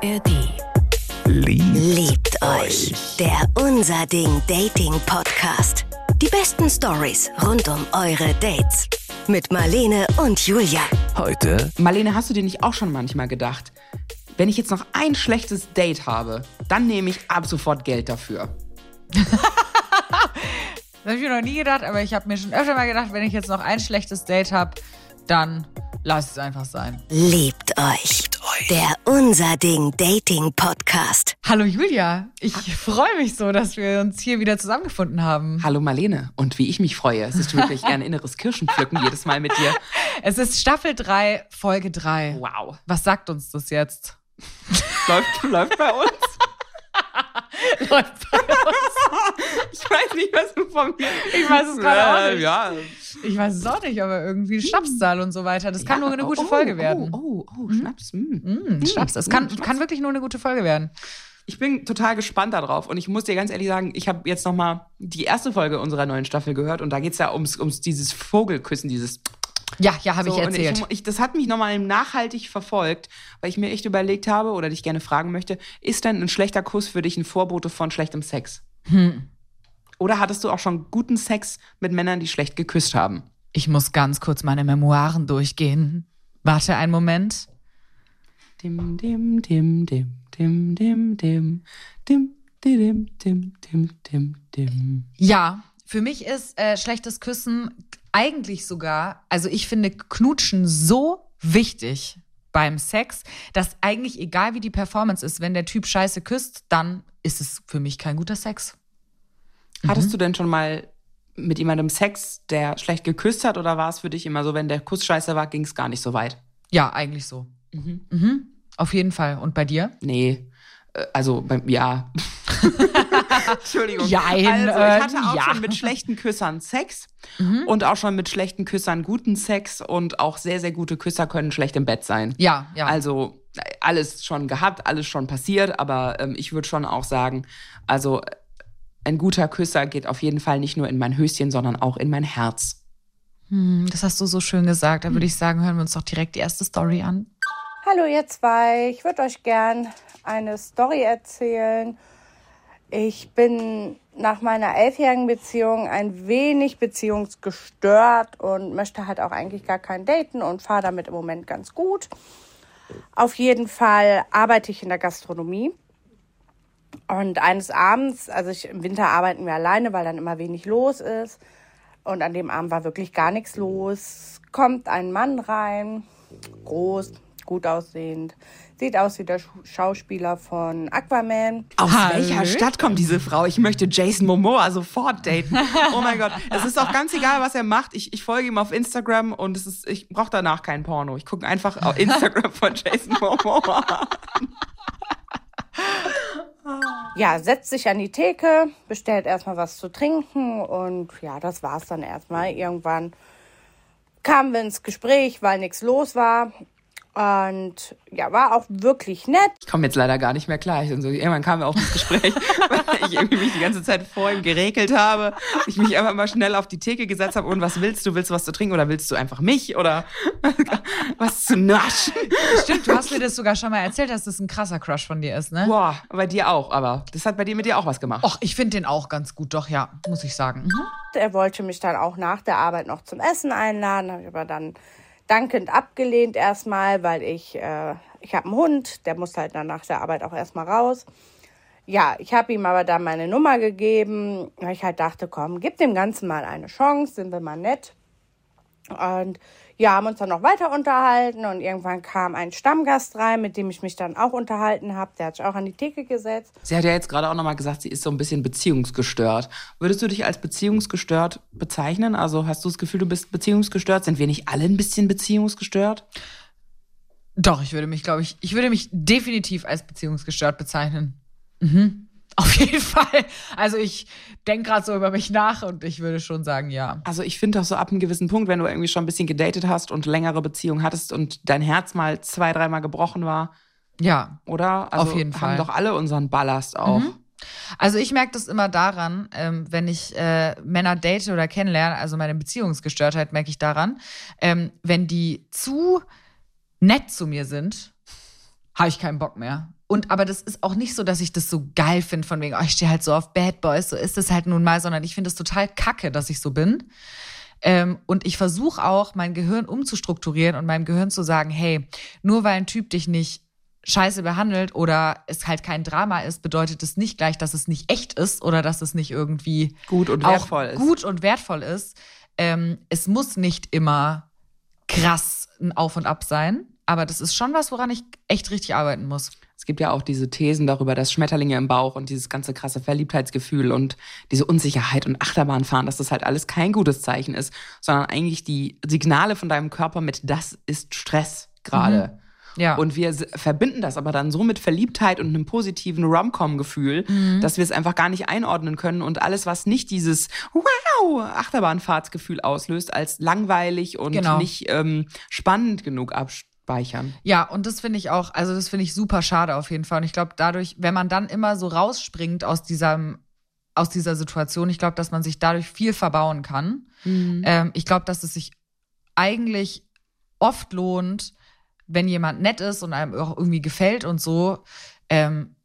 ARD. Liebt, Liebt euch. Der Unser Ding Dating Podcast. Die besten Stories rund um eure Dates. Mit Marlene und Julia. heute Marlene, hast du dir nicht auch schon manchmal gedacht, wenn ich jetzt noch ein schlechtes Date habe, dann nehme ich ab sofort Geld dafür. Das habe ich mir noch nie gedacht, aber ich habe mir schon öfter mal gedacht, wenn ich jetzt noch ein schlechtes Date habe, dann lass es einfach sein. Liebt euch. Der Unser Ding Dating Podcast. Hallo Julia, ich freue mich so, dass wir uns hier wieder zusammengefunden haben. Hallo Marlene. Und wie ich mich freue, es ist wirklich ein inneres Kirschenpflücken jedes Mal mit dir. Es ist Staffel 3, Folge 3. Wow. Was sagt uns das jetzt? Läuft, läuft bei uns? Läuft bei uns. Ich weiß nicht, was du von mir. Ich weiß es gerade auch nicht. Ja. Ich weiß es auch nicht, aber irgendwie Schnapszahl und so weiter. Das kann Ja, nur eine gute oh, Folge oh, werden. Oh, oh, oh Schnaps. mm. Mm, Schnaps. Es kann, kann wirklich nur eine gute Folge werden. Ich bin total gespannt darauf und ich muss dir ganz ehrlich sagen, ich habe jetzt noch mal die erste Folge unserer neuen Staffel gehört und da geht's ja ums, ums dieses Vogelküssen, dieses Ja, ja, habe So, ich erzählt. Ich, ich, das hat mich nochmal nachhaltig verfolgt, weil ich mir echt überlegt habe oder dich gerne fragen möchte, ist denn ein schlechter Kuss für dich ein Vorbote von schlechtem Sex? Hm. Oder hattest du auch schon guten Sex mit Männern, die schlecht geküsst haben? Ich muss ganz kurz meine Memoiren durchgehen. Warte einen Moment. Dim, dim, dim, dim, dim, dim, dim, dim, dim, dim, dim, dim, dim. Ja, für mich ist äh, schlechtes Küssen eigentlich sogar, also ich finde Knutschen so wichtig beim Sex, dass eigentlich egal wie die Performance ist, wenn der Typ scheiße küsst, dann ist es für mich kein guter Sex. Hattest du denn schon mal mit jemandem Sex, der schlecht geküsst hat, oder war es für dich immer so, wenn der Kuss scheiße war, ging es gar nicht so weit? Ja, eigentlich so. Mhm. Auf jeden Fall. Und bei dir? Nee. Äh, Also, beim, ja. Entschuldigung. Jein, also, ich äh, hatte auch ja. schon mit schlechten Küssern Sex und auch schon mit schlechten Küssern guten Sex und auch sehr, sehr gute Küsser können schlecht im Bett sein. Ja, ja. Also, äh, alles schon gehabt, alles schon passiert, aber ähm, ich würde schon auch sagen, also, ein guter Küsser geht auf jeden Fall nicht nur in mein Höschen, sondern auch in mein Herz. Hm, das hast du so schön gesagt. Da würde ich sagen, hören wir uns doch direkt die erste Story an. Hallo ihr zwei, ich würde euch gern eine Story erzählen. Ich bin nach meiner elfjährigen Beziehung ein wenig beziehungsgestört und möchte halt auch eigentlich gar kein Daten und fahre damit im Moment ganz gut. Auf jeden Fall arbeite ich in der Gastronomie. Und eines Abends, also ich, im Winter arbeiten wir alleine, weil dann immer wenig los ist. Und an dem Abend war wirklich gar nichts los. Kommt ein Mann rein, groß, gut aussehend, sieht aus wie der Schauspieler von Aquaman. Aus Hallo? welcher Stadt kommt diese Frau? Ich möchte Jason Momoa sofort daten. Oh mein Gott. Es ist auch ganz egal, was er macht. Ich, ich folge ihm auf Instagram und es ist, ich brauche danach kein Porno. Ich gucke einfach auf Instagram von Jason Momoa. Ja, setzt sich an die Theke, bestellt erstmal was zu trinken und ja, das war's dann erstmal. Irgendwann kamen wir ins Gespräch, weil nichts los war. Und ja, war auch wirklich nett. Ich komme jetzt leider gar nicht mehr klar. Ich, so, irgendwann kam wir auf das Gespräch, weil ich irgendwie mich die ganze Zeit vor ihm geregelt habe. Ich mich einfach mal schnell auf die Theke gesetzt habe. Und was willst du? Willst du was zu trinken oder willst du einfach mich oder was zu naschen? Stimmt, du hast mir das sogar schon mal erzählt, dass das ein krasser Crush von dir ist, ne? Boah, bei dir auch. Aber das hat bei dir mit dir auch was gemacht. Och, ich finde den auch ganz gut, doch, ja, muss ich sagen. Mhm. Er wollte mich dann auch nach der Arbeit noch zum Essen einladen, habe ich aber dann dankend abgelehnt erstmal, weil ich, äh, ich habe einen Hund, der muss halt dann nach der Arbeit auch erstmal raus. Ja, ich habe ihm aber dann meine Nummer gegeben, weil ich halt dachte, komm, gib dem Ganzen mal eine Chance, sind wir mal nett. Und ja, haben uns dann noch weiter unterhalten und irgendwann kam ein Stammgast rein, mit dem ich mich dann auch unterhalten habe. Der hat sich auch an die Theke gesetzt. Sie hat ja jetzt gerade auch nochmal gesagt, sie ist so ein bisschen beziehungsgestört. Würdest du dich als beziehungsgestört bezeichnen? Also hast du das Gefühl, du bist beziehungsgestört? Sind wir nicht alle ein bisschen beziehungsgestört? Doch, ich würde mich, glaube ich, ich würde mich definitiv als beziehungsgestört bezeichnen. Mhm. Auf jeden Fall. Also ich denke gerade so über mich nach und ich würde schon sagen, ja. Also ich finde doch so ab einem gewissen Punkt, wenn du irgendwie schon ein bisschen gedatet hast und längere Beziehungen hattest und dein Herz mal zwei, dreimal gebrochen war, Ja. oder? Also Auf jeden haben Fall. doch alle unseren Ballast auch. Also ich merke das immer daran, ähm, wenn ich äh, Männer date oder kennenlerne, also meine Beziehungsgestörtheit merke ich daran, ähm, wenn die zu nett zu mir sind, habe ich keinen Bock mehr. Und aber das ist auch nicht so, dass ich das so geil finde, von wegen, oh, ich stehe halt so auf Bad Boys, so ist es halt nun mal, sondern ich finde es total kacke, dass ich so bin. Ähm, und ich versuche auch, mein Gehirn umzustrukturieren und meinem Gehirn zu sagen, hey, nur weil ein Typ dich nicht scheiße behandelt oder es halt kein Drama ist, bedeutet es nicht gleich, dass es nicht echt ist oder dass es nicht irgendwie Gut und wertvoll ist. gut und wertvoll ist. Ähm, es muss nicht immer krass ein Auf und Ab sein, aber das ist schon was, woran ich echt richtig arbeiten muss. Es gibt ja auch diese Thesen darüber, dass Schmetterlinge im Bauch und dieses ganze krasse Verliebtheitsgefühl und diese Unsicherheit und Achterbahnfahren, dass das halt alles kein gutes Zeichen ist, sondern eigentlich die Signale von deinem Körper mit das ist Stress gerade. Ja. Und wir verbinden das aber dann so mit Verliebtheit und einem positiven Rom-Com-Gefühl, Mhm. dass wir es einfach gar nicht einordnen können und alles, was nicht dieses Wow Achterbahnfahrtsgefühl auslöst, als langweilig und Genau. nicht ähm, spannend genug abspeichern. Ja, und das finde ich auch, also das finde ich super schade auf jeden Fall. Und ich glaube, dadurch, wenn man dann immer so rausspringt aus diesem, aus dieser Situation, ich glaube, dass man sich dadurch viel verbauen kann. Ähm, ich glaube, dass es sich eigentlich oft lohnt, wenn jemand nett ist und einem auch irgendwie gefällt und so, ähm,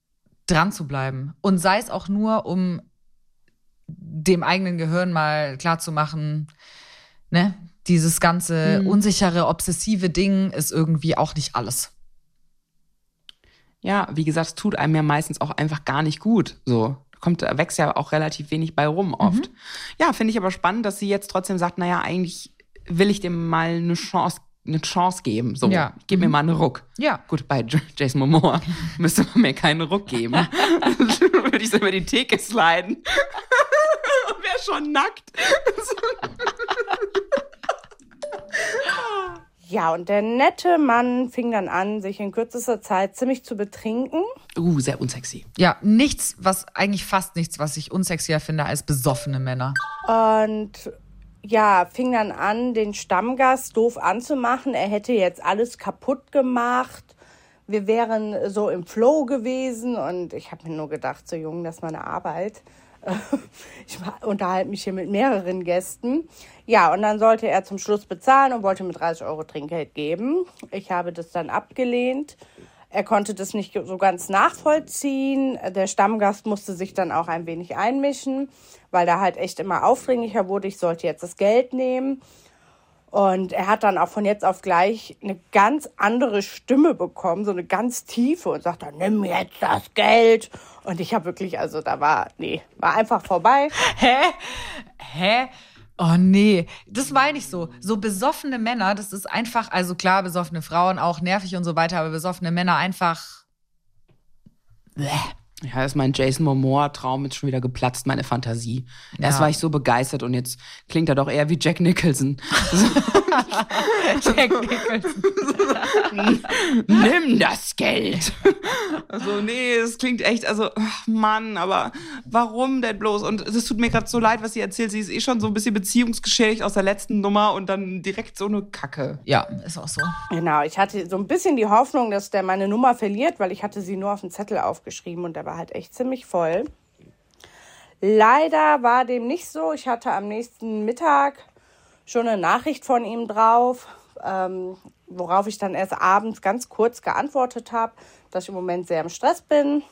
dran zu bleiben. Und sei es auch nur, um dem eigenen Gehirn mal klarzumachen, ne, dieses ganze unsichere, obsessive Ding ist irgendwie auch nicht alles. Ja, wie gesagt, es tut einem ja meistens auch einfach gar nicht gut. So kommt, wächst ja auch relativ wenig bei rum oft. Ja, finde ich aber spannend, dass sie jetzt trotzdem sagt, naja, eigentlich will ich dem mal eine Chance, eine Chance geben. So, Ja. gib mir mal einen Ruck. Ja. Gut, bei Jason Momoa müsste man mir keinen Ruck geben. Würde ich so über die Theke sliden. Wäre schon nackt. Ja, und der nette Mann fing dann an, sich in kürzester Zeit ziemlich zu betrinken. Uh, sehr unsexy. Ja, nichts, was eigentlich fast nichts, was ich unsexier finde als besoffene Männer. Und ja, fing dann an, den Stammgast doof anzumachen. Er hätte jetzt alles kaputt gemacht. Wir wären so im Flow gewesen. Und ich habe mir nur gedacht, so jung, das ist meine Arbeit. Ich unterhalte mich hier mit mehreren Gästen. Ja, und dann sollte er zum Schluss bezahlen und wollte mir 30 Euro Trinkgeld geben. Ich habe das dann abgelehnt. Er konnte das nicht so ganz nachvollziehen. Der Stammgast musste sich dann auch ein wenig einmischen, weil er halt echt immer aufdringlicher wurde. Ich sollte jetzt das Geld nehmen. Und er hat dann auch von jetzt auf gleich eine ganz andere Stimme bekommen, so eine ganz tiefe und sagt dann, nimm jetzt das Geld. Und ich habe wirklich, also da war, nee, war einfach vorbei. Hä? Hä? Oh nee, das meine ich so. So besoffene Männer, das ist einfach, also klar, besoffene Frauen auch nervig und so weiter, aber besoffene Männer einfach. Bäh. Ja, ist mein Jason Momoa-Traum jetzt schon wieder geplatzt, meine Fantasie. Erst Ja. war ich so begeistert und jetzt klingt er doch eher wie Jack Nicholson. Jack Nicholson. Nimm das Geld. Also, nee, es klingt echt, also, ach Mann, aber warum denn bloß? Und es tut mir gerade so leid, was sie erzählt. Sie ist eh schon so ein bisschen beziehungsgeschädigt aus der letzten Nummer und dann direkt so eine Kacke. Ja, ist auch so. Genau, ich hatte so ein bisschen die Hoffnung, dass der meine Nummer verliert, weil ich hatte sie nur auf den Zettel aufgeschrieben und der war halt echt ziemlich voll. Leider war dem nicht so. Ich hatte am nächsten Mittag schon eine Nachricht von ihm drauf, ähm, worauf ich dann erst abends ganz kurz geantwortet habe, dass ich im Moment sehr im Stress bin.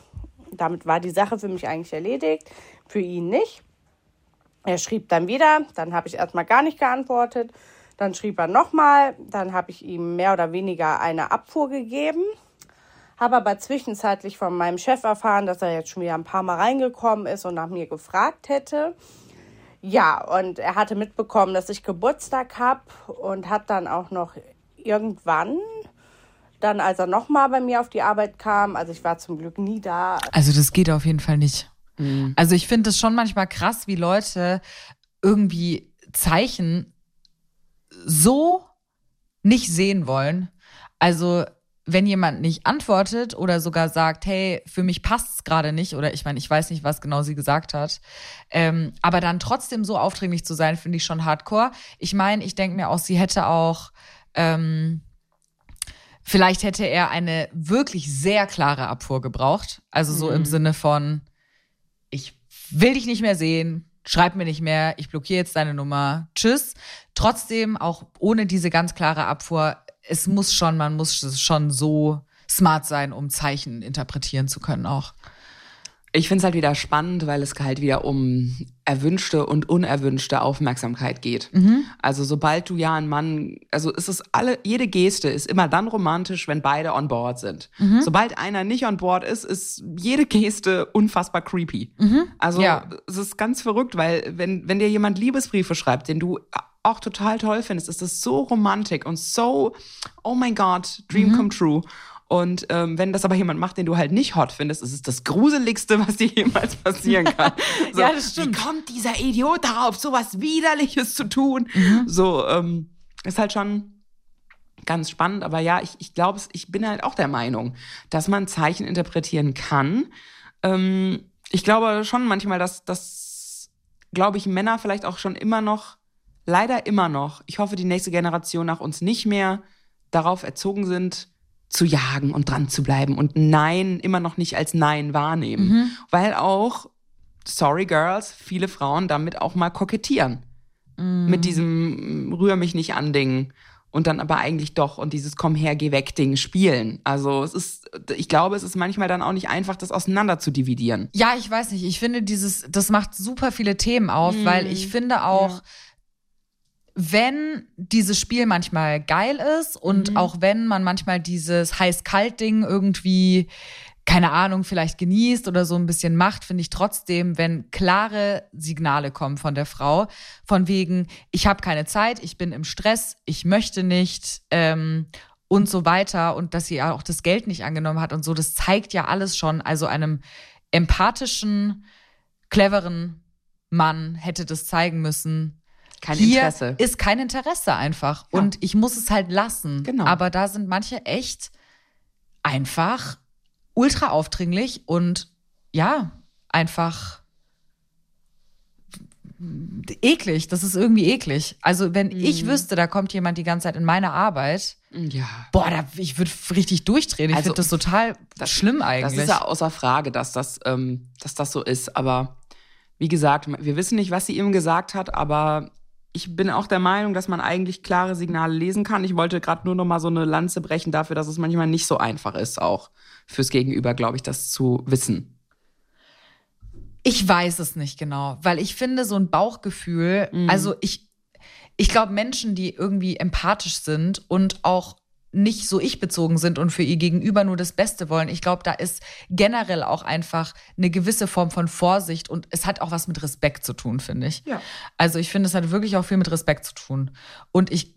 Damit war die Sache für mich eigentlich erledigt, für ihn nicht. Er schrieb dann wieder, dann habe ich erstmal gar nicht geantwortet. Dann schrieb er nochmal, dann habe ich ihm mehr oder weniger eine Abfuhr gegeben. Habe aber zwischenzeitlich von meinem Chef erfahren, dass er jetzt schon wieder ein paar Mal reingekommen ist und nach mir gefragt hätte. Ja, und er hatte mitbekommen, dass ich Geburtstag habe und hat dann auch noch irgendwann, dann als er nochmal bei mir auf die Arbeit kam, also ich war zum Glück nie da, Also das geht auf jeden Fall nicht. Also ich finde es schon manchmal krass, wie Leute irgendwie Zeichen so nicht sehen wollen. Also wenn jemand nicht antwortet oder sogar sagt, hey, für mich passt's gerade nicht, oder ich meine, ich weiß nicht, was genau sie gesagt hat, ähm, aber dann trotzdem so aufdringlich zu sein, finde ich schon hardcore. Ich meine, ich denke mir auch, sie hätte auch ähm, Vielleicht hätte er eine wirklich sehr klare Abfuhr gebraucht. Also so im Sinne von, ich will dich nicht mehr sehen, schreib mir nicht mehr, ich blockiere jetzt deine Nummer, tschüss. Trotzdem, auch ohne diese ganz klare Abfuhr, es muss schon, man muss schon so smart sein, um Zeichen interpretieren zu können auch. Ich finde es halt wieder spannend, weil es halt wieder um erwünschte und unerwünschte Aufmerksamkeit geht. Also sobald du ja einen Mann, also es ist alle, jede Geste ist immer dann romantisch, wenn beide on board sind. Sobald einer nicht on board ist, ist jede Geste unfassbar creepy. Also Ja. es ist ganz verrückt, weil wenn, wenn dir jemand Liebesbriefe schreibt, den du auch total toll findest, ist das so romantik und so, oh mein Gott, Dream come true. Und ähm, wenn das aber jemand macht, den du halt nicht hot findest, ist es das Gruseligste, was dir jemals passieren kann. So, Ja, das stimmt. Wie kommt dieser Idiot darauf, sowas Widerliches zu tun? So, ähm, ist halt schon ganz spannend. Aber ja, ich, ich glaube, ich bin halt auch der Meinung, dass man Zeichen interpretieren kann. Ähm, ich glaube schon manchmal, dass, dass glaube ich, Männer vielleicht auch schon immer noch, leider immer noch, ich hoffe, die nächste Generation nach uns nicht mehr darauf erzogen sind, zu jagen und dran zu bleiben und Nein immer noch nicht als Nein wahrnehmen. Weil auch, sorry girls, viele Frauen damit auch mal kokettieren. Mit diesem rühr mich nicht an Ding. Und dann aber eigentlich doch und dieses komm her, geh weg Ding spielen. Also es ist, ich glaube, es ist manchmal dann auch nicht einfach, das auseinander zu dividieren. Ja, ich weiß nicht. Ich finde dieses, das macht super viele Themen auf, weil ich finde auch, wenn dieses Spiel manchmal geil ist und auch wenn man manchmal dieses heiß-kalt-Ding irgendwie, keine Ahnung, vielleicht genießt oder so ein bisschen macht, finde ich trotzdem, wenn klare Signale kommen von der Frau, von wegen, ich habe keine Zeit, ich bin im Stress, ich möchte nicht ähm, und so weiter und dass sie ja auch das Geld nicht angenommen hat und so, das zeigt ja alles schon, also einem empathischen, cleveren Mann hätte das zeigen müssen, Kein hier Interesse. ist kein Interesse einfach. Ja. Und ich muss es halt lassen. Genau. Aber da sind manche echt einfach ultra aufdringlich und ja, einfach eklig. Das ist irgendwie eklig. Also, wenn Mhm. ich wüsste, da kommt jemand die ganze Zeit in meine Arbeit, Ja. boah, da, ich würde richtig durchdrehen. Ich Also, finde das total schlimm Das eigentlich. ist ja außer Frage, dass das, ähm, dass das so ist. Aber wie gesagt, wir wissen nicht, was sie ihm gesagt hat, aber ich bin auch der Meinung, dass man eigentlich klare Signale lesen kann. Ich wollte gerade nur noch mal so eine Lanze brechen dafür, dass es manchmal nicht so einfach ist, auch fürs Gegenüber, glaube ich, das zu wissen. Ich weiß es nicht genau, weil ich finde, so ein Bauchgefühl, Mhm. also ich, ich glaube, Menschen, die irgendwie empathisch sind und auch nicht so ich-bezogen sind und für ihr Gegenüber nur das Beste wollen, ich glaube, da ist generell auch einfach eine gewisse Form von Vorsicht und es hat auch was mit Respekt zu tun, finde ich. Ja. Also ich finde, es hat wirklich auch viel mit Respekt zu tun. Und ich,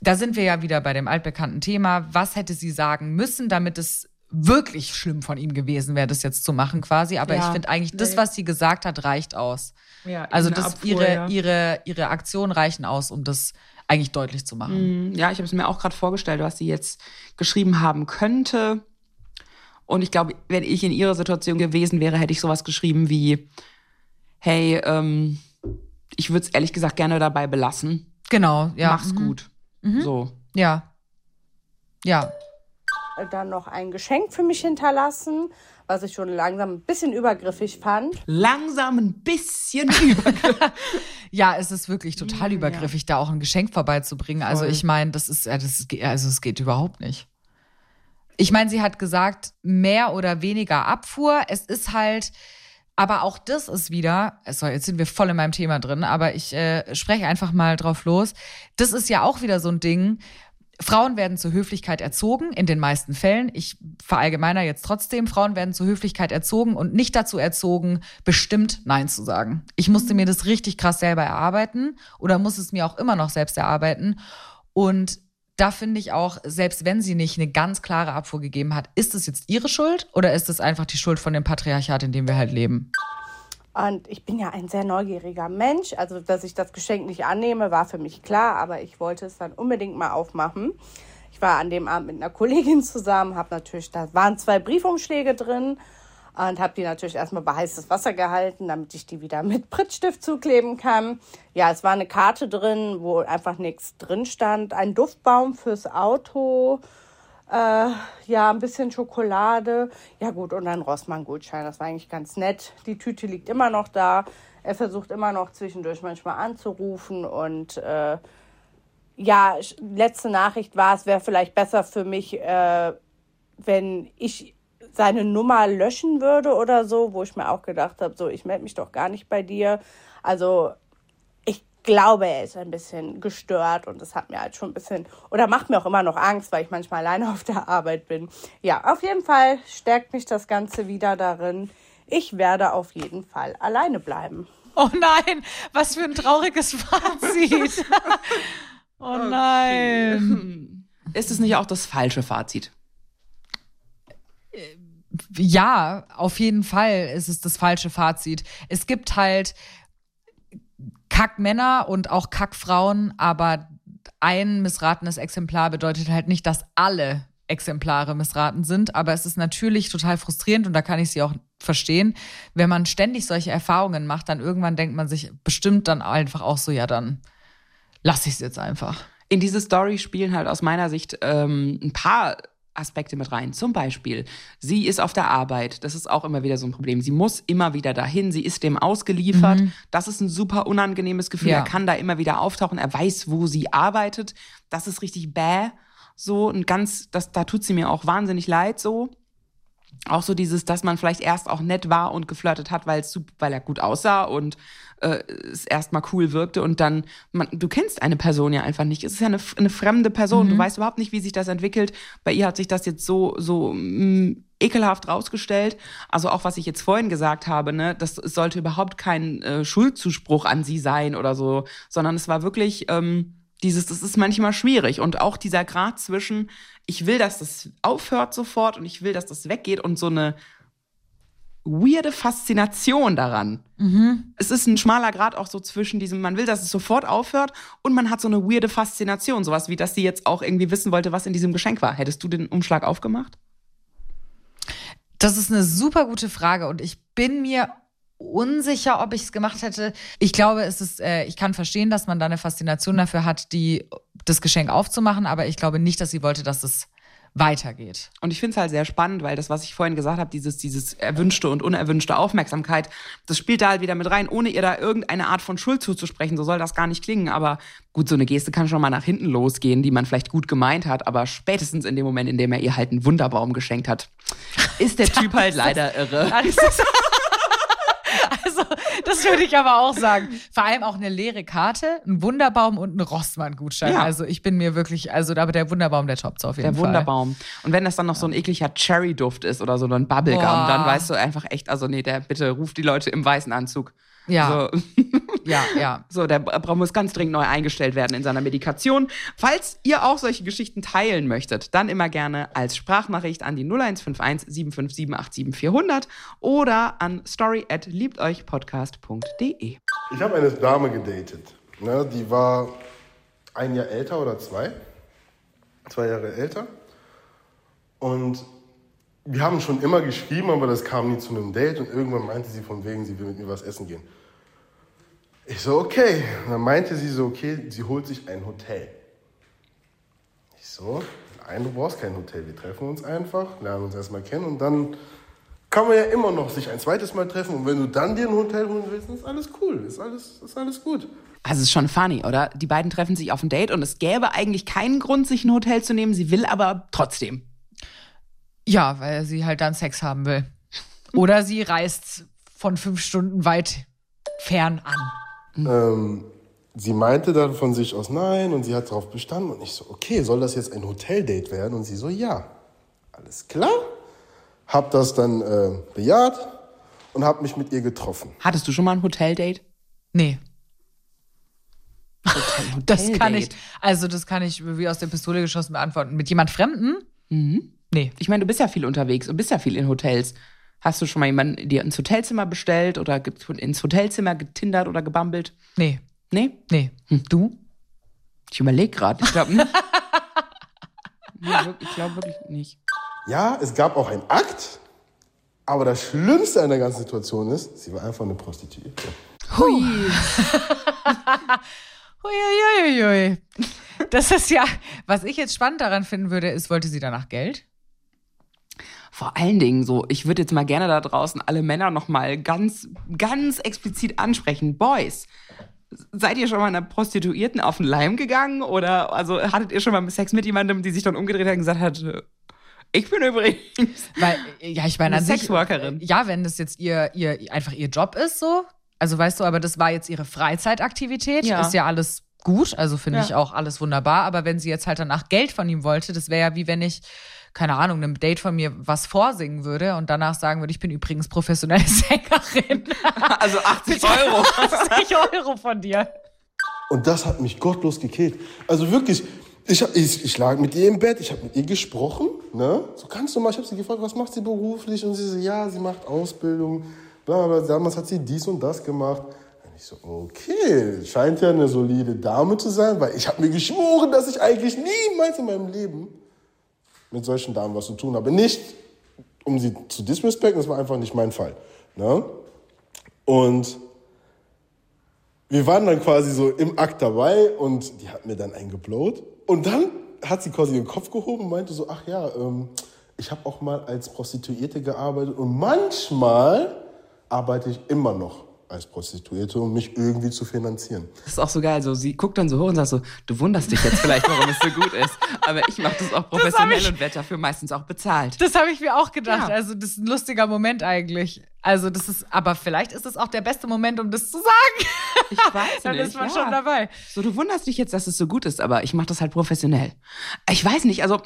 da sind wir ja wieder bei dem altbekannten Thema, was hätte sie sagen müssen, damit es wirklich schlimm von ihm gewesen wäre, das jetzt zu machen quasi. Aber Ja, ich finde eigentlich, das, nee. was sie gesagt hat, reicht aus. Ja, Also das, Abfuhr, ihre, ja. ihre, ihre Aktionen reichen aus, um das eigentlich deutlich zu machen. Mm, Ja, ich habe es mir auch gerade vorgestellt, was sie jetzt geschrieben haben könnte. Und ich glaube, wenn ich in ihrer Situation gewesen wäre, hätte ich sowas geschrieben wie, hey, ähm, ich würde es ehrlich gesagt gerne dabei belassen. Genau, ja. Mach's Mhm. gut. So. Ja. Ja. Dann noch ein Geschenk für mich hinterlassen, was ich schon langsam ein bisschen übergriffig fand. Langsam ein bisschen über. Ja, es ist wirklich total übergriffig, da auch ein Geschenk vorbeizubringen. Also Voll. ich meine, das ist, ja, das ist, also es geht überhaupt nicht. Ich meine, sie hat gesagt, mehr oder weniger Abfuhr. Es ist halt, aber auch das ist wieder, so, jetzt sind wir voll in meinem Thema drin, aber ich äh, spreche einfach mal drauf los. Das ist ja auch wieder so ein Ding. Frauen werden zur Höflichkeit erzogen, in den meisten Fällen. Ich verallgemeiner jetzt trotzdem. Frauen werden zur Höflichkeit erzogen und nicht dazu erzogen, bestimmt Nein zu sagen. Ich musste mir das richtig krass selber erarbeiten oder muss es mir auch immer noch selbst erarbeiten. Und da finde ich auch, selbst wenn sie nicht eine ganz klare Abfuhr gegeben hat, ist es jetzt ihre Schuld oder ist es einfach die Schuld von dem Patriarchat, in dem wir halt leben? Und ich bin ja ein sehr neugieriger Mensch. Also, dass ich das Geschenk nicht annehme, war für mich klar, aber ich wollte es dann unbedingt mal aufmachen. Ich war an dem Abend mit einer Kollegin zusammen, habe natürlich, da waren zwei Briefumschläge drin und habe die natürlich erstmal bei heißes Wasser gehalten, damit ich die wieder mit Prittstift zukleben kann. Ja, es war eine Karte drin, wo einfach nichts drin stand. Ein Duftbaum fürs Auto, äh, ja, ein bisschen Schokolade. Ja gut, und ein Rossmann-Gutschein. Das war eigentlich ganz nett. Die Tüte liegt immer noch da. Er versucht immer noch zwischendurch manchmal anzurufen. Und äh, ja, letzte Nachricht war, es wäre vielleicht besser für mich, äh, wenn ich seine Nummer löschen würde oder so, wo ich mir auch gedacht habe, so, ich melde mich doch gar nicht bei dir. Also glaube, er ist ein bisschen gestört und das hat mir halt schon ein bisschen, oder macht mir auch immer noch Angst, weil ich manchmal alleine auf der Arbeit bin. Ja, auf jeden Fall stärkt mich das Ganze wieder darin. Ich werde auf jeden Fall alleine bleiben. Oh nein, was für ein trauriges Fazit. oh nein. Ist es nicht auch das falsche Fazit? Ja, auf jeden Fall ist es das falsche Fazit. Es gibt halt Kackmänner und auch Kackfrauen, aber ein missratenes Exemplar bedeutet halt nicht, dass alle Exemplare missraten sind. Aber es ist natürlich total frustrierend und da kann ich sie auch verstehen. Wenn man ständig solche Erfahrungen macht, dann irgendwann denkt man sich bestimmt dann einfach auch so, ja, dann lasse ich es jetzt einfach. In diese Story spielen halt aus meiner Sicht ähm, ein paar Aspekte mit rein. Zum Beispiel, sie ist auf der Arbeit. Das ist auch immer wieder so ein Problem. Sie muss immer wieder dahin. Sie ist dem ausgeliefert. Mhm. Das ist ein super unangenehmes Gefühl. Ja. Er kann da immer wieder auftauchen. Er weiß, wo sie arbeitet. Das ist richtig bäh. So ein ganz, das, da tut sie mir auch wahnsinnig leid. So auch so dieses, dass man vielleicht erst auch nett war und geflirtet hat, weil es weil er gut aussah und äh, es erstmal cool wirkte und dann, man, du kennst eine Person ja einfach nicht. Es ist ja eine, eine fremde Person. Mhm. Du weißt überhaupt nicht, wie sich das entwickelt. Bei ihr hat sich das jetzt so, so mh, mm, ekelhaft rausgestellt. Also auch was ich jetzt vorhin gesagt habe, ne, das sollte überhaupt kein äh, Schuldzuspruch an sie sein oder so, sondern es war wirklich. Ähm, dieses, das ist manchmal schwierig. Und auch dieser Grad zwischen, ich will, dass das aufhört sofort und ich will, dass das weggeht und so eine weirde Faszination daran. Mhm. Es ist ein schmaler Grad auch so zwischen diesem, man will, dass es sofort aufhört und man hat so eine weirde Faszination. Sowas wie, dass sie jetzt auch irgendwie wissen wollte, was in diesem Geschenk war. Hättest du den Umschlag aufgemacht? Das ist eine super gute Frage und ich bin mir unsicher, ob ich es gemacht hätte. Ich glaube, es ist, äh, ich kann verstehen, dass man da eine Faszination dafür hat, die, das Geschenk aufzumachen, aber ich glaube nicht, dass sie wollte, dass es weitergeht. Und ich finde es halt sehr spannend, weil das, was ich vorhin gesagt habe, dieses, dieses erwünschte und unerwünschte Aufmerksamkeit, das spielt da halt wieder mit rein, ohne ihr da irgendeine Art von Schuld zuzusprechen. So soll das gar nicht klingen. Aber gut, so eine Geste kann schon mal nach hinten losgehen, die man vielleicht gut gemeint hat, aber spätestens in dem Moment, in dem er ihr halt einen Wunderbaum geschenkt hat, ist der Typ halt leider irre. Das würde ich aber auch sagen. Vor allem auch eine leere Karte, ein Wunderbaum und ein Rossmann-Gutschein. Ja. Also, ich bin mir wirklich, also, aber der Wunderbaum, der toppt auf jeden der Fall. Der Wunderbaum. Und wenn das dann noch so ein ekliger Cherry-Duft ist oder so ein Bubblegum, Boah. dann weißt du einfach echt, also, nee, der bitte ruft die Leute im weißen Anzug. Ja. So. Ja, ja. So, der muss ganz dringend neu eingestellt werden in seiner Medikation. Falls ihr auch solche Geschichten teilen möchtet, dann immer gerne als Sprachnachricht an die 0151 757 87400 oder an story at liebteuchpodcast.de. Ich habe eine Dame gedatet. Ne, die war ein Jahr älter oder zwei. Zwei Jahre älter. Und wir haben schon immer geschrieben, aber das kam nie zu einem Date. Und irgendwann meinte sie von wegen, sie will mit mir was essen gehen. Ich so, okay. Und dann meinte sie so, okay, sie holt sich ein Hotel. Ich so, nein, du brauchst kein Hotel. Wir treffen uns einfach, lernen uns erstmal kennen und dann kann man ja immer noch sich ein zweites Mal treffen. Und wenn du dann dir ein Hotel holen willst, ist alles cool, ist alles, ist alles gut. Also es ist schon funny, oder? Die beiden treffen sich auf ein Date und es gäbe eigentlich keinen Grund, sich ein Hotel zu nehmen. Sie will aber trotzdem. Ja, weil sie halt dann Sex haben will. Oder sie reist von fünf Stunden weit fern an. Ähm, sie meinte dann von sich aus nein und sie hat darauf bestanden und ich so, okay, soll das jetzt ein Hoteldate werden? Und sie so, ja. Alles klar. Hab das dann äh, bejaht und hab mich mit ihr getroffen. Hattest du schon mal ein Hoteldate? Nee. Hotel, das kann ich, also das kann ich wie aus der Pistole geschossen beantworten. Mit jemand Fremden? Mhm. Nee. Ich meine, du bist ja viel unterwegs und bist ja viel in Hotels. Hast du schon mal jemanden dir ins Hotelzimmer bestellt oder ins Hotelzimmer getindert oder gebambelt? Nee. Nee? Nee. Hm. Du? Ich überlege gerade. Ich glaube nicht. ich glaube wirklich nicht. Ja, es gab auch einen Akt, aber das Schlimmste an der ganzen Situation ist, sie war einfach eine Prostituierte. Hui. Hui, hui, hui, hui. Das ist ja, was ich jetzt spannend daran finden würde, ist, wollte sie danach Geld? Vor allen Dingen so, ich würde jetzt mal gerne da draußen alle Männer nochmal ganz, ganz explizit ansprechen. Boys, seid ihr schon mal einer Prostituierten auf den Leim gegangen? Oder also hattet ihr schon mal Sex mit jemandem, die sich dann umgedreht hat und gesagt hat, Ich bin übrigens. Weil, ja, ich meine Eine sich. Sexworkerin. Ja, wenn das jetzt ihr, ihr einfach ihr Job ist, so. Also weißt du, aber das war jetzt ihre Freizeitaktivität. Ja. Ist ja alles gut. Also finde Ja. ich auch alles wunderbar. Aber wenn sie jetzt halt danach Geld von ihm wollte, das wäre ja wie wenn ich, keine Ahnung, einem Date von mir was vorsingen würde und danach sagen würde, ich bin übrigens professionelle Sängerin. Also 80 Euro. 80 Euro von dir. Und das hat mich gottlos gekillt. Also wirklich, ich, ich, ich lag mit ihr im Bett, ich habe mit ihr gesprochen, ne? So ganz normal. Ich habe sie gefragt, was macht sie beruflich? Und sie so, ja, sie macht Ausbildung. Bla, bla, bla. Damals hat sie dies und das gemacht. Und ich so, okay, scheint ja eine solide Dame zu sein, weil ich habe mir geschworen, dass ich eigentlich niemals in meinem Leben mit solchen Damen was zu tun habe. Nicht, um sie zu disrespekten, das war einfach nicht mein Fall. Ne? Und wir waren dann quasi so im Akt dabei und die hat mir dann eingeblowt. Und dann hat sie quasi den Kopf gehoben und meinte so, ach ja, ähm, ich habe auch mal als Prostituierte gearbeitet und manchmal arbeite ich immer noch als Prostituierte, um mich irgendwie zu finanzieren. Das ist auch so geil. So, sie guckt dann so hoch und sagt so, du wunderst dich jetzt vielleicht, warum es so gut ist. Aber ich mache das auch professionell ich- und werde dafür meistens auch bezahlt. Das habe ich mir auch gedacht. Ja. Also, das ist ein lustiger Moment eigentlich. Also, das ist, aber vielleicht ist es auch der beste Moment, um das zu sagen. Ich weiß Dann nicht. ist man ja. schon dabei. So, du wunderst dich jetzt, dass es so gut ist, aber ich mache das halt professionell. Ich weiß nicht, also,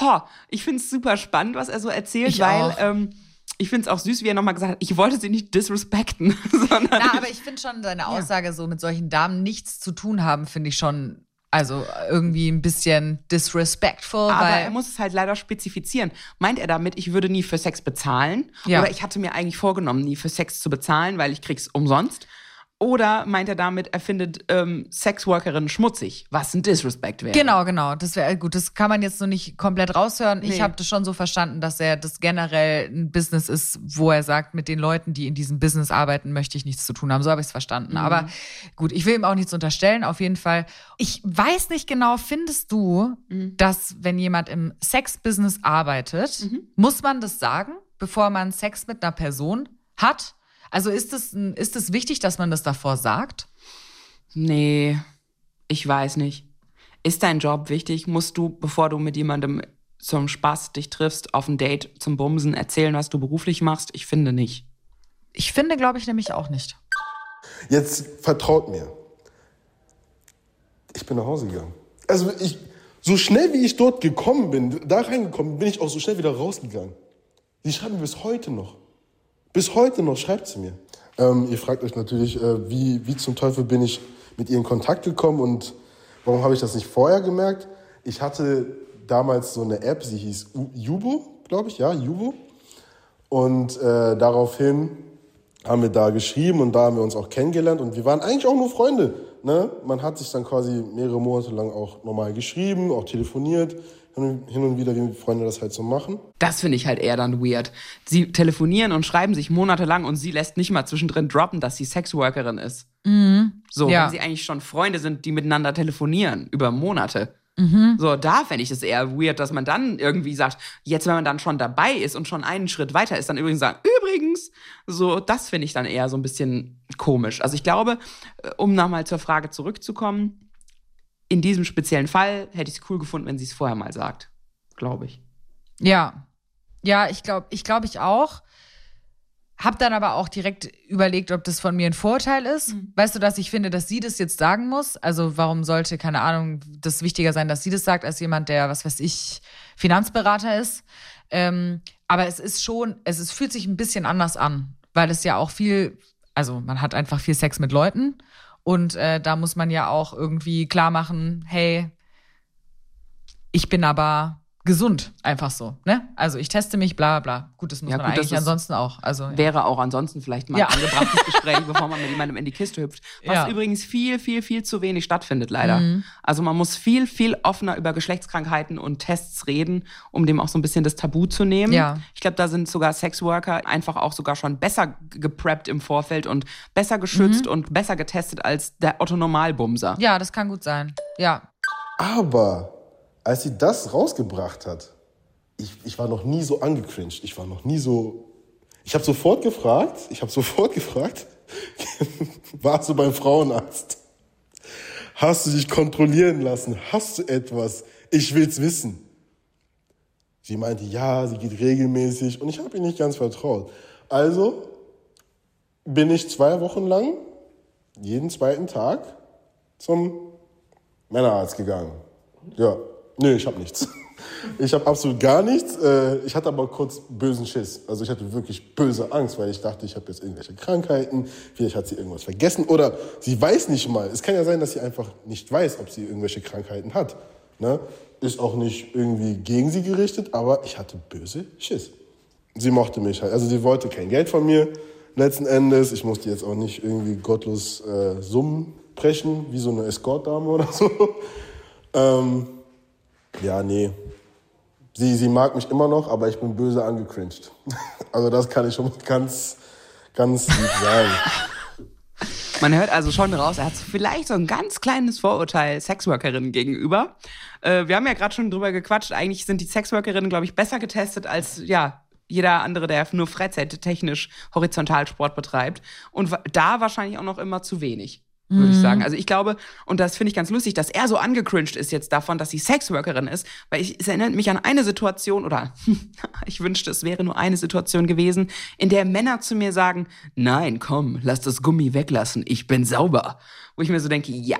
ho, ich finde es super spannend, was er so erzählt, Ich weil auch. ähm, ich finde es auch süß, wie er nochmal gesagt hat, ich wollte sie nicht disrespekten, sondern Na, aber ich finde schon seine Aussage, so mit solchen Damen nichts zu tun haben, finde ich schon, also irgendwie ein bisschen disrespectful, Aber er muss es halt leider spezifizieren. Meint er damit, ich würde nie für Sex bezahlen? Ja. Oder ich hatte mir eigentlich vorgenommen, nie für Sex zu bezahlen, weil ich krieg's umsonst? Oder meint er damit, er findet ähm, Sexworkerinnen schmutzig, was ein Disrespect wäre? Genau, genau. Das wäre gut. Das kann man jetzt noch nicht komplett raushören. Ich Nee. habe das schon so verstanden, dass er das generell ein Business ist, wo er sagt, mit den Leuten, die in diesem Business arbeiten, möchte ich nichts zu tun haben. So habe ich es verstanden. Aber gut, ich will ihm auch nichts unterstellen. Auf jeden Fall. Ich weiß nicht genau, findest du, dass wenn jemand im Sex-Business arbeitet, muss man das sagen, bevor man Sex mit einer Person hat? Also ist es, ist es wichtig, dass man das davor sagt? Nee, ich weiß nicht. Ist dein Job wichtig? Musst du, bevor du mit jemandem zum Spaß dich triffst, auf ein Date zum Bumsen erzählen, was du beruflich machst? Ich finde nicht. Ich finde, glaube ich, nämlich auch nicht. Jetzt vertraut mir. Ich bin nach Hause gegangen. Also ich, so schnell wie ich dort gekommen bin, da reingekommen, bin ich auch so schnell wieder rausgegangen. Die schreiben mir bis heute noch. Bis heute noch schreibt sie mir. Ähm, ihr fragt euch natürlich, äh, wie, wie zum Teufel bin ich mit ihr in Kontakt gekommen und warum habe ich das nicht vorher gemerkt? Ich hatte damals so eine App, sie hieß U- Jubo, glaube ich, ja, Jubo. Und äh, daraufhin haben wir da geschrieben und da haben wir uns auch kennengelernt und wir waren eigentlich auch nur Freunde. Ne? Man hat sich dann quasi mehrere Monate lang auch normal geschrieben, auch telefoniert, hin und- hin und wieder, wie Freunde das halt so machen. Das finde ich halt eher dann weird. Sie telefonieren und schreiben sich monatelang und sie lässt nicht mal zwischendrin droppen, dass sie Sexworkerin ist. So, Ja. wenn sie eigentlich schon Freunde sind, die miteinander telefonieren über Monate. So, da fände ich es eher weird, dass man dann irgendwie sagt, jetzt, wenn man dann schon dabei ist und schon einen Schritt weiter ist, dann übrigens sagen, übrigens, so, das finde ich dann eher so ein bisschen komisch. Also ich glaube, äh, um nochmal zur Frage zurückzukommen, in diesem speziellen Fall hätte ich es cool gefunden, wenn sie es vorher mal sagt. Glaube ich. Ja. Ja, ich glaube, ich glaube ich auch. Hab dann aber auch direkt überlegt, ob das von mir ein Vorteil ist. Weißt du, dass ich finde, dass sie das jetzt sagen muss? Also warum sollte, keine Ahnung, das wichtiger sein, dass sie das sagt, als jemand, der, was weiß ich, Finanzberater ist. Ähm, aber es ist schon, es ist, fühlt sich ein bisschen anders an, weil es ja auch viel, also man hat einfach viel Sex mit Leuten und äh, da muss man ja auch irgendwie klar machen, hey, ich bin aber gesund, einfach so, ne? Also ich teste mich, bla bla bla. Gut, das muss Ja, man gut, das eigentlich ist- ansonsten auch. Also ja. Wäre auch ansonsten vielleicht mal Ja. ein angebrachtes Gespräch, bevor man mit jemandem in die Kiste hüpft. Was Ja. übrigens viel, viel, viel zu wenig stattfindet, leider. Mhm. Also man muss viel, viel offener über Geschlechtskrankheiten und Tests reden, um dem auch so ein bisschen das Tabu zu nehmen. Ja. Ich glaube, da sind sogar Sexworker einfach auch sogar schon besser gepreppt im Vorfeld und besser geschützt Mhm. und besser getestet als der Otto Normalbumser. ja, das kann gut sein. Ja. Aber als sie das rausgebracht hat, ich, ich war noch nie so angecringed. Ich war noch nie so. Ich habe sofort gefragt, ich habe sofort gefragt, warst du beim Frauenarzt? Hast du dich kontrollieren lassen? Hast du etwas? Ich will's wissen. Sie meinte, ja, sie geht regelmäßig und ich habe ihr nicht ganz vertraut. Also bin ich zwei Wochen lang jeden zweiten Tag zum Männerarzt gegangen. Ja, nee, ich habe nichts. Ich habe absolut gar nichts. Äh, Ich hatte aber kurz bösen Schiss. Also ich hatte wirklich böse Angst, weil ich dachte, ich habe jetzt irgendwelche Krankheiten. Vielleicht hat sie irgendwas vergessen oder sie weiß nicht mal. Es kann ja sein, dass sie einfach nicht weiß, ob sie irgendwelche Krankheiten hat. Ne? Ist auch nicht irgendwie gegen sie gerichtet, aber ich hatte böse Schiss. Sie mochte mich halt. Also sie wollte kein Geld von mir letzten Endes. Ich musste jetzt auch nicht irgendwie gottlos äh, Summen brechen, wie so eine Escort-Dame oder so. Ähm, ja, nee. Sie, sie mag mich immer noch, aber ich bin böse angecringed. Also das kann ich schon ganz, ganz lieb sagen. Man hört also schon raus, er hat vielleicht so ein ganz kleines Vorurteil Sexworkerinnen gegenüber. Äh, wir haben ja gerade schon drüber gequatscht. Eigentlich sind die Sexworkerinnen, glaube ich, besser getestet als ja jeder andere, der nur freizeittechnisch Horizontalsport betreibt. Und da wahrscheinlich auch noch immer zu wenig. Würde ich sagen. Also ich glaube, und das finde ich ganz lustig, dass er so angecringed ist jetzt davon, dass sie Sexworkerin ist, weil ich, es erinnert mich an eine Situation, oder ich wünschte, es wäre nur eine Situation gewesen, in der Männer zu mir sagen, nein, komm, lass das Gummi weglassen, ich bin sauber. Wo ich mir so denke, ja.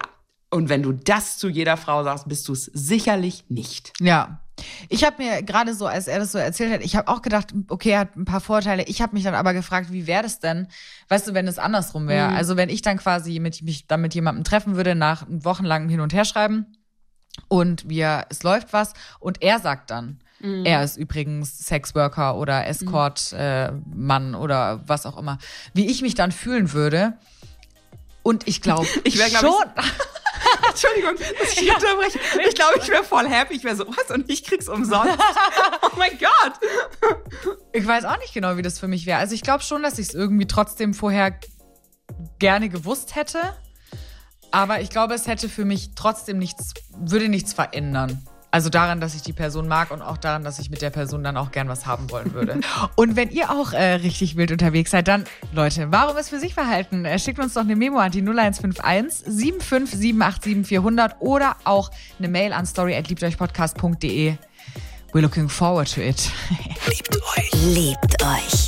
Und wenn du das zu jeder Frau sagst, bist du es sicherlich nicht. Ja. Ich habe mir gerade so, als er das so erzählt hat, ich habe auch gedacht, okay, er hat ein paar Vorteile. Ich habe mich dann aber gefragt, wie wäre das denn, weißt du, wenn es andersrum wäre? Also wenn ich dann quasi mit, mich dann mit jemandem treffen würde, nach wochenlangem Hin- und Herschreiben und wir, es läuft was und er sagt dann, er ist übrigens Sexworker oder Escort-Mann oder was auch immer, wie ich mich dann fühlen würde. Und ich glaube, Ich wär, glaub ich, schon. Entschuldigung, dass ich unterbreche. Ich glaube, ich wäre voll happy. Ich wäre so, was? Und ich krieg's umsonst. oh mein Gott. Ich weiß auch nicht genau, wie das für mich wäre. Also ich glaube schon, dass ich es irgendwie trotzdem vorher gerne gewusst hätte. Aber ich glaube, es hätte für mich trotzdem nichts, würde nichts verändern. Also daran, dass ich die Person mag und auch daran, dass ich mit der Person dann auch gern was haben wollen würde. und wenn ihr auch äh, richtig wild unterwegs seid, dann, Leute, warum es für sich verhalten? Äh, schickt uns doch eine Memo an die 0151 75787 400 oder auch eine Mail an story@liebteuchpodcast.de. We're looking forward to it. Liebt euch.